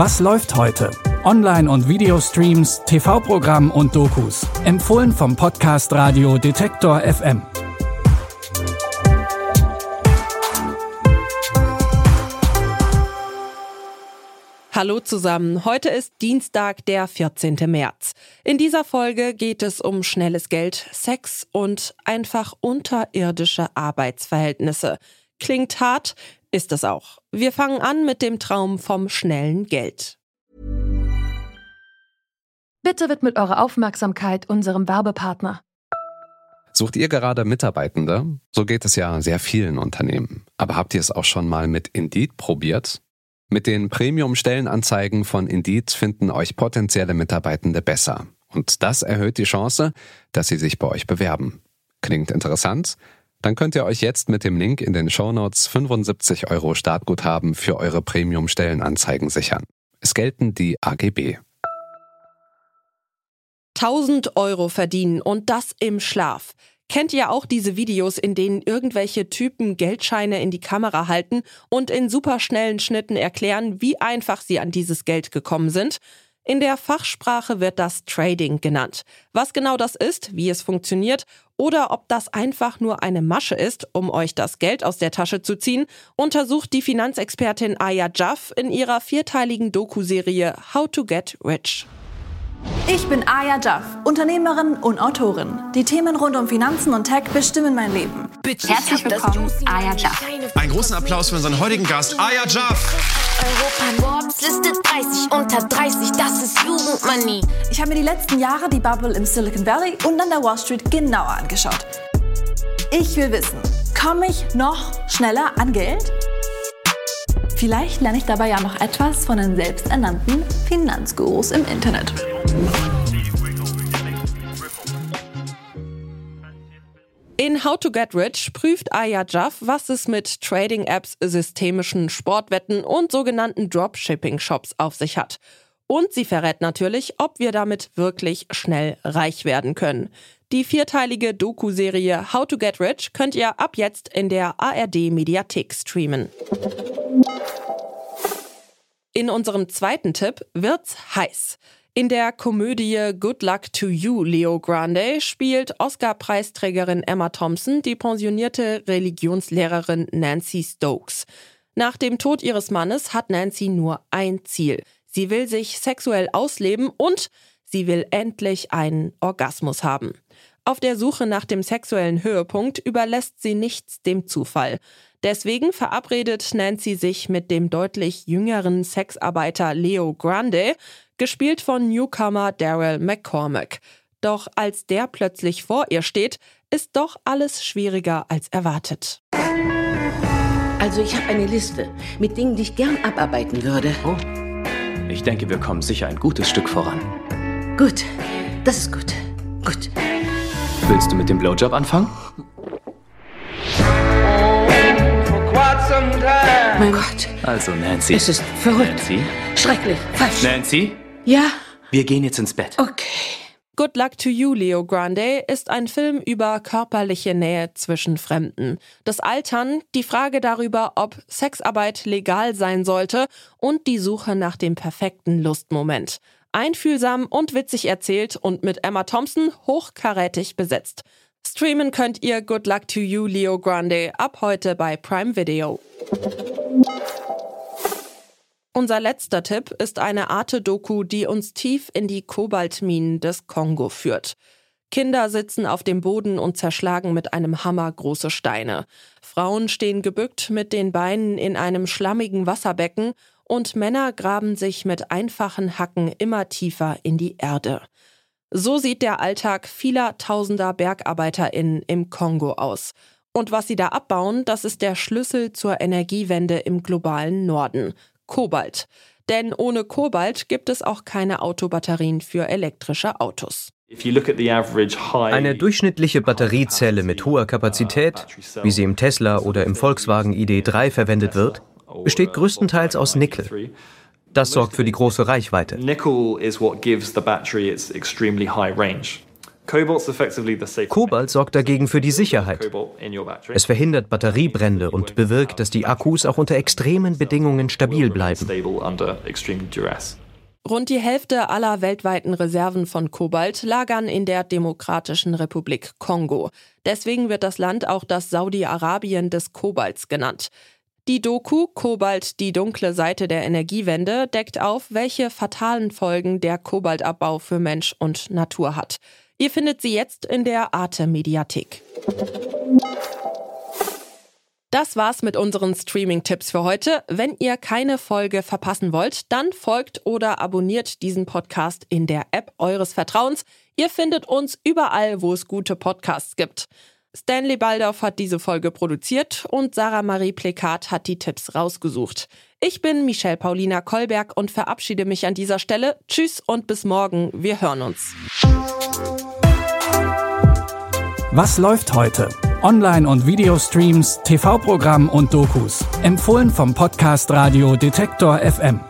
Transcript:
Was läuft heute? Online- und Videostreams, TV-Programm und Dokus. Empfohlen vom Podcast Radio Detektor FM. Hallo zusammen, heute ist Dienstag, der 14. März. In dieser Folge geht es um schnelles Geld, Sex und einfach unterirdische Arbeitsverhältnisse. Klingt hart, ist es auch. Wir fangen an mit dem Traum vom schnellen Geld. Bitte widmet eure Aufmerksamkeit unserem Werbepartner. Sucht ihr gerade Mitarbeitende? So geht es ja sehr vielen Unternehmen. Aber habt ihr es auch schon mal mit Indeed probiert? Mit den Premium-Stellenanzeigen von Indeed finden euch potenzielle Mitarbeitende besser. Und das erhöht die Chance, dass sie sich bei euch bewerben. Klingt interessant? Dann könnt ihr euch jetzt mit dem Link in den Shownotes 75 Euro Startguthaben für eure Premium-Stellenanzeigen sichern. Es gelten die AGB. 1000 Euro verdienen und das im Schlaf. Kennt ihr auch diese Videos, in denen irgendwelche Typen Geldscheine in die Kamera halten und in superschnellen Schnitten erklären, wie einfach sie an dieses Geld gekommen sind? In der Fachsprache wird das Trading genannt. Was genau das ist, wie es funktioniert oder ob das einfach nur eine Masche ist, um euch das Geld aus der Tasche zu ziehen, untersucht die Finanzexpertin Aya Jaff in ihrer vierteiligen Doku-Serie How to Get Rich. Ich bin Aya Jaff, Unternehmerin und Autorin. Die Themen rund um Finanzen und Tech bestimmen mein Leben. Herzlich willkommen, Aya Jaff. Einen großen Applaus für unseren heutigen Gast, Aya Jaff. Europa Forbes Liste 30 unter 30, das ist Jugendmoney. Ich habe mir die letzten Jahre die Bubble im Silicon Valley und an der Wall Street genauer angeschaut. Ich will wissen, komme ich noch schneller an Geld? Vielleicht lerne ich dabei ja noch etwas von den selbsternannten Finanzgurus im Internet. In How to Get Rich prüft Aya Jaff, was es mit Trading-Apps, systemischen Sportwetten und sogenannten Dropshipping-Shops auf sich hat. Und sie verrät natürlich, ob wir damit wirklich schnell reich werden können. Die vierteilige Doku-Serie How to Get Rich könnt ihr ab jetzt in der ARD-Mediathek streamen. In unserem zweiten Tipp wird's heiß. In der Komödie Good Luck to You, Leo Grande, spielt Oscar-Preisträgerin Emma Thompson die pensionierte Religionslehrerin Nancy Stokes. Nach dem Tod ihres Mannes hat Nancy nur ein Ziel. Sie will sich sexuell ausleben und sie will endlich einen Orgasmus haben. Auf der Suche nach dem sexuellen Höhepunkt überlässt sie nichts dem Zufall. Deswegen verabredet Nancy sich mit dem deutlich jüngeren Sexarbeiter Leo Grande, gespielt von Newcomer Daryl McCormack. Doch als der plötzlich vor ihr steht, ist doch alles schwieriger als erwartet. Also ich habe eine Liste mit Dingen, die ich gern abarbeiten würde. Oh. Ich denke, wir kommen sicher ein gutes Stück voran. Gut, das ist gut. Gut. Willst du mit dem Blowjob anfangen? Mein Gott. Also, Nancy. Es ist verrückt. Nancy? Schrecklich. Falsch. Nancy? Ja? Wir gehen jetzt ins Bett. Okay. Good Luck to You, Leo Grande, ist ein Film über körperliche Nähe zwischen Fremden. Das Altern, die Frage darüber, ob Sexarbeit legal sein sollte und die Suche nach dem perfekten Lustmoment. Einfühlsam und witzig erzählt und mit Emma Thompson hochkarätig besetzt. Streamen könnt ihr Good Luck to You, Leo Grande ab heute bei Prime Video. Unser letzter Tipp ist eine Arte-Doku, die uns tief in die Kobaltminen des Kongo führt. Kinder sitzen auf dem Boden und zerschlagen mit einem Hammer große Steine. Frauen stehen gebückt mit den Beinen in einem schlammigen Wasserbecken und Männer graben sich mit einfachen Hacken immer tiefer in die Erde. So sieht der Alltag vieler tausender BergarbeiterInnen im Kongo aus. Und was sie da abbauen, das ist der Schlüssel zur Energiewende im globalen Norden. Kobalt. Denn ohne Kobalt gibt es auch keine Autobatterien für elektrische Autos. Eine durchschnittliche Batteriezelle mit hoher Kapazität, wie sie im Tesla oder im Volkswagen ID3 verwendet wird, besteht größtenteils aus Nickel. Das sorgt für die große Reichweite. Kobalt sorgt dagegen für die Sicherheit. Es verhindert Batteriebrände und bewirkt, dass die Akkus auch unter extremen Bedingungen stabil bleiben. Rund die Hälfte aller weltweiten Reserven von Kobalt lagern in der Demokratischen Republik Kongo. Deswegen wird das Land auch das Saudi-Arabien des Kobalts genannt. Die Doku Kobalt, die dunkle Seite der Energiewende deckt auf, welche fatalen Folgen der Kobaltabbau für Mensch und Natur hat. Ihr findet sie jetzt in der Arte Mediathek. Das war's mit unseren Streaming-Tipps für heute. Wenn ihr keine Folge verpassen wollt, dann folgt oder abonniert diesen Podcast in der App eures Vertrauens. Ihr findet uns überall, wo es gute Podcasts gibt. Stanley Baldorf hat diese Folge produziert und Sarah Marie Plekat hat die Tipps rausgesucht. Ich bin Michelle Paulina Kolberg und verabschiede mich an dieser Stelle. Tschüss und bis morgen. Wir hören uns. Was läuft heute? Online- und Videostreams, TV-Programm und Dokus. Empfohlen vom Podcast Radio Detektor FM.